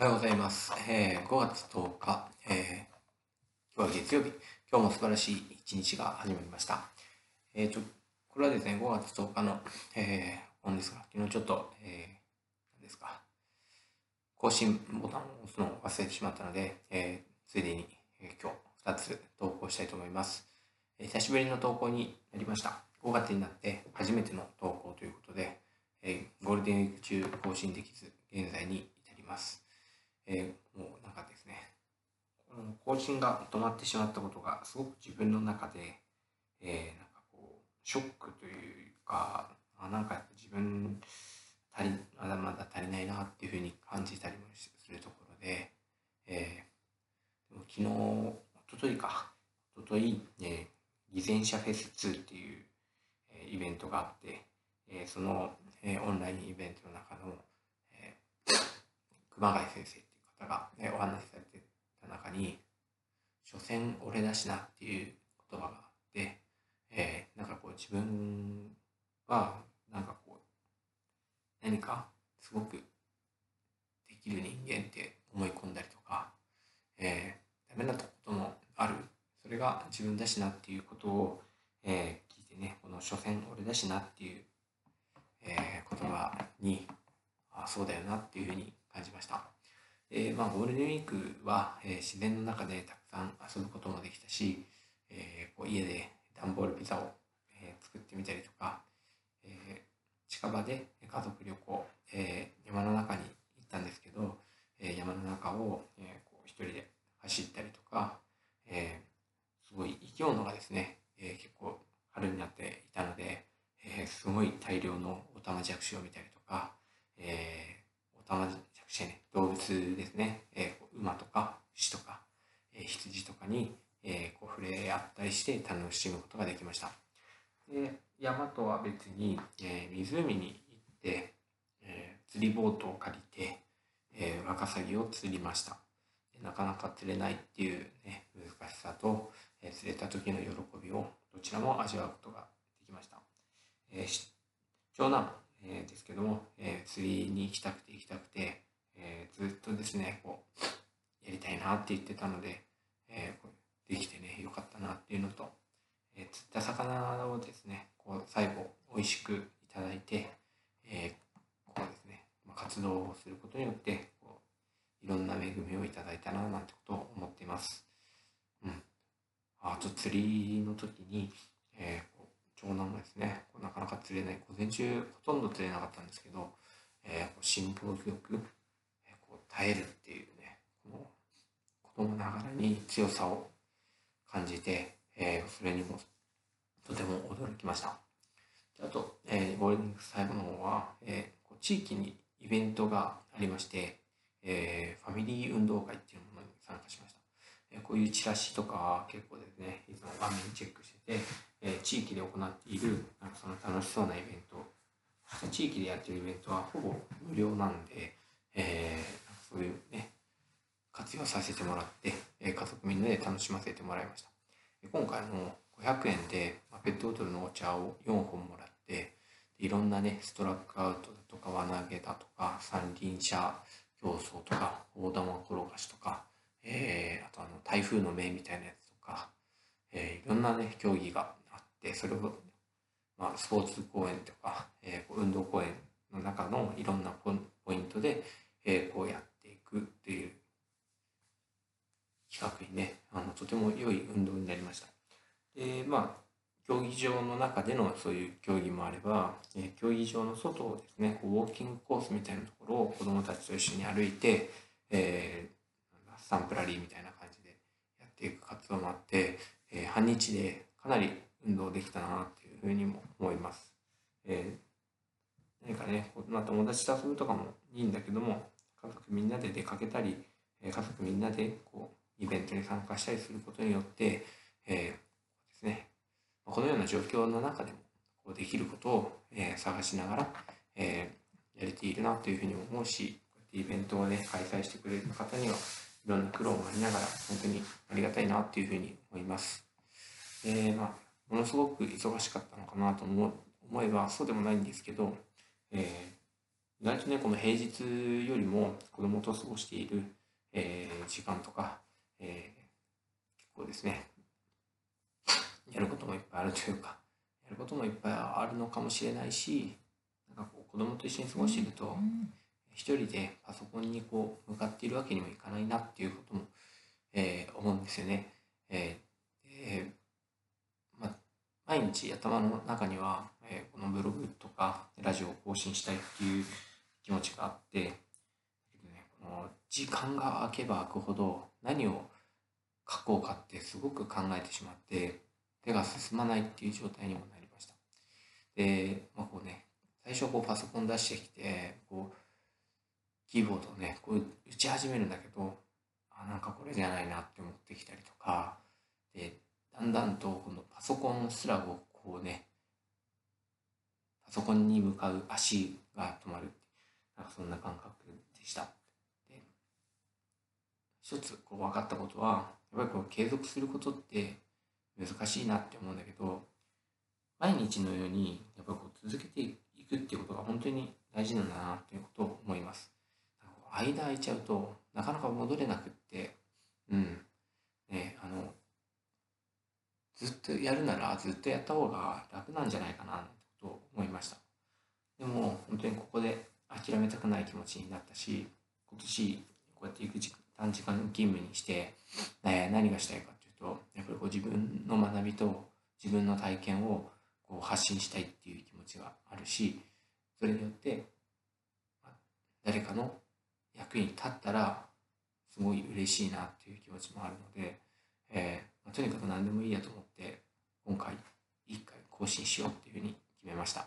おはようございます。えー5月10日、えー今日は月曜日。今日も素晴らしい一日が始まりました。えー、とこれはですね、5月10日の、えー本ですが、昨日ちょっと、えー何ですか、更新ボタンを押すのを忘れてしまったので、えーついでに、えー今日2つ投稿したいと思います。え久しぶりの投稿になりました。5月になって初めての投稿ということで、えーゴールデンウィーク中更新できず、現在に至ります。えーもうなんかですね、この更新が止まってしまったことがすごく自分の中で、えーなんかこう、ショックというか、あなんか自分足り、まだまだ足りないなっていうふうに感じたりもするところで、えーでも昨日、一昨日か、一昨日、え、偽善者フェス2っていう、えーイベントがあって、えーその、えーオンラインイベントの中の、えー熊谷先生方が、ね、お話しされてた中に「所詮俺だしな」っていう言葉があって、えーなんかこう自分はなんかこう何かすごくできる人間って思い込んだりとか、えーダメなこともあるそれが自分だしなっていうことを、えー聞いてねこの「所詮俺だしな」っていう、えー言葉にあそうだよなっていうふうに感じました。えーまあ、ゴールデンウィークは、えー自然の中でたくさん遊ぶこともできたし、えーこう家で段ボールピザを、えー作ってみたりとか、えー近場で家族旅行、えー山の中に行ったんですけど、えー山の中を、えーこう一人で走ったりとか、えーすごい生き物がですね、えー結構春になっていたので、えーすごい大量のオタマジャクシを見たりとか、えーオタマジャクシね、動物ですね、えーこう馬とか牛とか、えー羊とかに、えーこう触して楽しむことができました。で山とは別に、えー湖に行って、えー釣りボートを借りて、えーワカサギを釣りました。でなかなか釣れないっていう、ね、難しさと、えー釣れた時の喜びをどちらも味わうことができました。え長男、えーですけども、えー釣りに行きたくて行きたくて、えーずっとですねこうやりたいなって言ってたので、えーこうできてねよかったなっていうのと、えー釣った魚をですねこう最後美味しくいただいて、えーこうですね、まあ、活動をすることによってこういろんな恵みをいただいたななんてことを思っています。うん、あと釣りの時に、えー長男がですねこうなかなか釣れない午前中ほとんど釣れなかったんですけど、えーこう辛抱強く、えーこう耐えるっていうねこの子供ながらに強さを感じて、えーそれにもとても驚きました。あと、えーゴールデンウィーク最後の方は、えー地域にイベントがありまして、えーファミリー運動会っていうものに参加しました。えーこういうチラシとか結構ですね、いつも画面チェックしてて、えー地域で行っているなんかその楽しそうなイベント、地域でやってるイベントはほぼ無料なんで、えーそういうね、活用させてもらって、家族みんなで楽しませてもらいました。今回も500円でペットボトルのお茶を4本もらって、いろんなね、ストラックアウトだとか、輪投げだとか、三輪車競争とか、大玉転がしとか、えーあとあの台風の目みたいなやつとか、えーいろんなね、競技があって、それを、まあ、スポーツ公園とか、えー運動公園の中のいろんなポンポイントで、えーこうやっていくっていう企画にね、あのとても良い運動になりました。で、まあ、競技場の中でのそういう競技もあれば、え競技場の外をですね、こうウォーキングコースみたいなところを子どもたちと一緒に歩いて、えーなんだスタンプラリーみたいな感じでやっていく活動もあって、えー半日でかなり運動できたなっていうふうにも思います。えー何かね、まあ、友達と遊ぶとかもいいんだけども、家族みんなで出かけたり、家族みんなでこうイベントに参加したりすることによって、えーですね、このような状況の中でもこうできることを、えー探しながら、えーやれているなというふうに思うし、こうやってイベントをね、開催してくれる方には、いろんな苦労もありながら、本当にありがたいなというふうに思います。えーまあ、ものすごく忙しかったのかなと思思えばそうでもないんですけど、えー意外とね、この平日よりも子供と過ごしている、えー、時間とか、えー、結構ですね、やることもいっぱいあるというか、やることもいっぱいあるのかもしれないし、なんかこう子供と一緒に過ごしていると、一人でパソコンにこう向かっているわけにもいかないなっていうことも、えー、思うんですよね。えーま、毎日頭の中には、えー、このブログとかラジオを更新したいっていう気持ちがあって、ね、この時間が空けば空くほど何を書こうかってすごく考えてしまって手が進まないっていう状態にもなりました。で、まあ、こうね最初こうパソコン出してきてこうキーボードをねこう打ち始めるんだけどあなんかこれじゃないなって思ってきたりとかでだんだんとこのパソコンすらをこうねパソコンに向かう足が止まるなんかそんな感覚でした。で一つこう分かったことはやっぱりこう継続することって難しいなって思うんだけど毎日のようにやっぱりこう続けていくっていうことが本当に大事なんだなっていうことを思います。間空いちゃうとなかなか戻れなくってうんねあのずっとやるならずっとやった方が楽なんじゃないかなとを思いましたでも本当にここで諦めたくない気持ちになったし今年こうやって行く時期短時間勤務にして、え、何がしたいかっていうとやっぱりこう自分の学びと自分の体験をこう発信したいっていう気持ちがあるしそれによって誰かの役に立ったらすごい嬉しいなっていう気持ちもあるので、えーまあ、とにかく何でもいいやと思って今回1回更新しようっていうふうに決めました。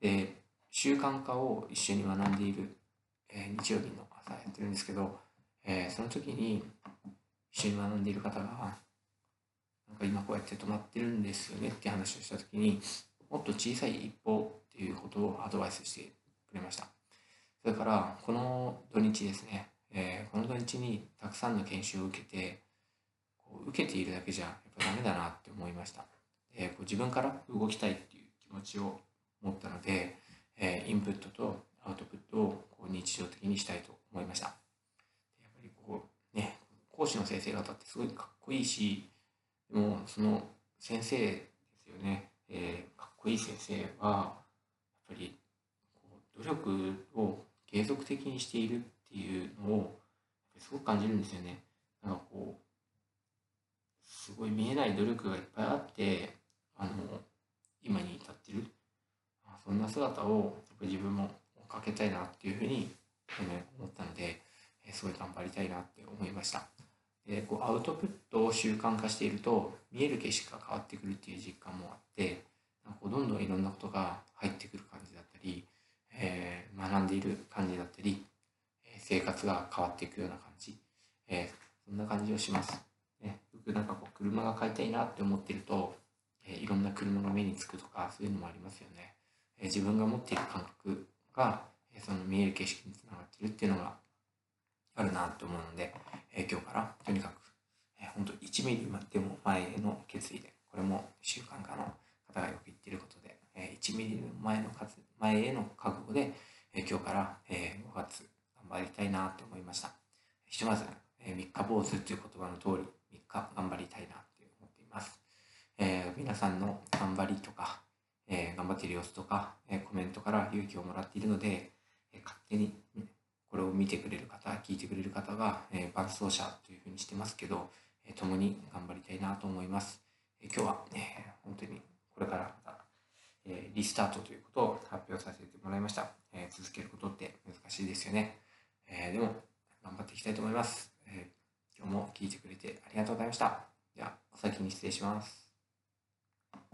で習慣化を一緒に学んでいる、えー、日曜日の朝やってるんですけど、えー、その時に一緒に学んでいる方がなんか今こうやって止まってるんですよねって話をした時にもっと小さい一歩っていうことをアドバイスしてくれました。それからこの土日ですね、えー、この土日にたくさんの研修を受けてこう受けているだけじゃやっぱダメだなって思いました、えー、こう自分から動きたいっていう気持ちを持ったので、えー、インプットとアウトプットをこう日常的にしたいと思いました。ね講師の先生方ってすごいかっこいいしでもその先生ですよね、えー、かっこいい先生はやっぱりこう努力を継続的にしているっていうのをすごく感じるんですよね。なんかこうすごい見えない努力がいっぱいあってあの今に至ってるそんな姿を自分も追っかけたいなっていうふうに思ったのですごい頑張りたいなって思いました。でこうアウトプットを習慣化していると見える景色が変わってくるっていう実感もあってこうどんどんいろんなことが入ってくる感じだったりえー、学んでいる感じだったり、え生活が変わっていくような感じ、えー、そんな感じをします。ね、僕なんかこう車が買いたいなって思ってると、えいろんな車が目につくとかそういうのもありますよね。え自分が持っている感覚が、えその見える景色につながっているっていうのがなと思うので、え今日からとにかく、えー、本当1ミリでも前への決意でこれも習慣化の方がよく言っていることで、え1ミリ前の前への覚悟で、え今日から、え5月頑張りたいなと思いました。ひとまず、え3日坊主という言葉の通り、3日頑張りたいなって思っています。えー、皆さんの頑張りとか、えー、頑張っている様子とか、えー、コメントから勇気をもらっているので、え勝手にこれを見てくれる方、聞いてくれる方が、え伴走者というふうにしてますけど、え共に頑張りたいなと思います。え今日は、ね、本当にこれからまたえ、リスタートということを発表させてもらいました。え、続けることって難しいですよね。え、でも、頑張っていきたいと思います。え今日も聞いてくれてありがとうございました。では、お先に失礼します。